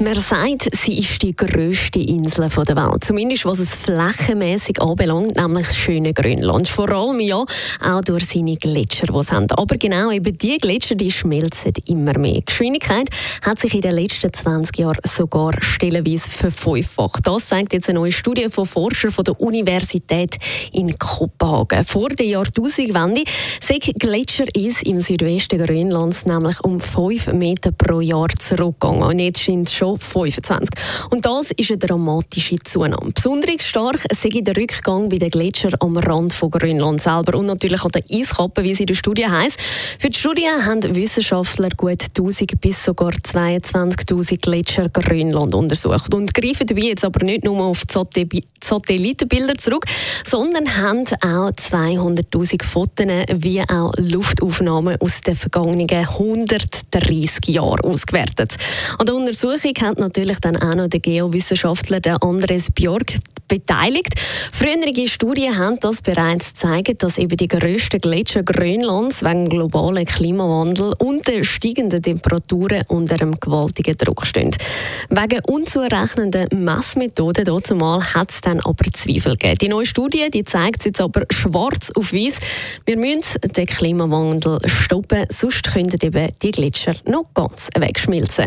man sagt, sie ist die grösste Insel der Welt. Zumindest was es flächenmäßig anbelangt, nämlich das schöne Grönland. Vor allem ja auch durch seine Gletscher, die es haben. Aber genau eben die Gletscher, die schmelzen immer mehr. Die Geschwindigkeit hat sich in den letzten 20 Jahren sogar stellenweise verfünffacht. Das zeigt jetzt eine neue Studie von Forschern von der Universität in Kopenhagen. Vor der Jahrtausendwende sind Gletscher ist im Südwesten Grönlands nämlich um 5 Meter pro Jahr zurückgegangen. Und jetzt schon schon 25. Und das ist eine dramatische Zunahme. Besonders stark sei der Rückgang bei den Gletschern am Rand von Grönland selber und natürlich an der Eiskappe, wie es in der Studie heisst. Für die Studie haben Wissenschaftler gut 1000 bis sogar 22.000 Gletscher Grönland untersucht und greifen dabei jetzt aber nicht nur auf die Satellitenbilder zurück, sondern haben auch 200.000 Fotos wie auch Luftaufnahmen aus den vergangenen 130 Jahren ausgewertet. An der Untersuchung hat natürlich dann auch noch der Geowissenschaftler der Andres Björk beteiligt. Frühere Studien haben das bereits gezeigt, dass eben die grössten Gletscher Grönlands wegen globalen Klimawandel und der steigenden Temperaturen unter einem gewaltigen Druck stehen. Wegen unzurechnenden Messmethoden zumal hat es dann aber Zweifel gegeben. Die neue Studie die zeigt jetzt aber schwarz auf weiß, wir müssen den Klimawandel stoppen, sonst könnten eben die Gletscher noch ganz wegschmilzen.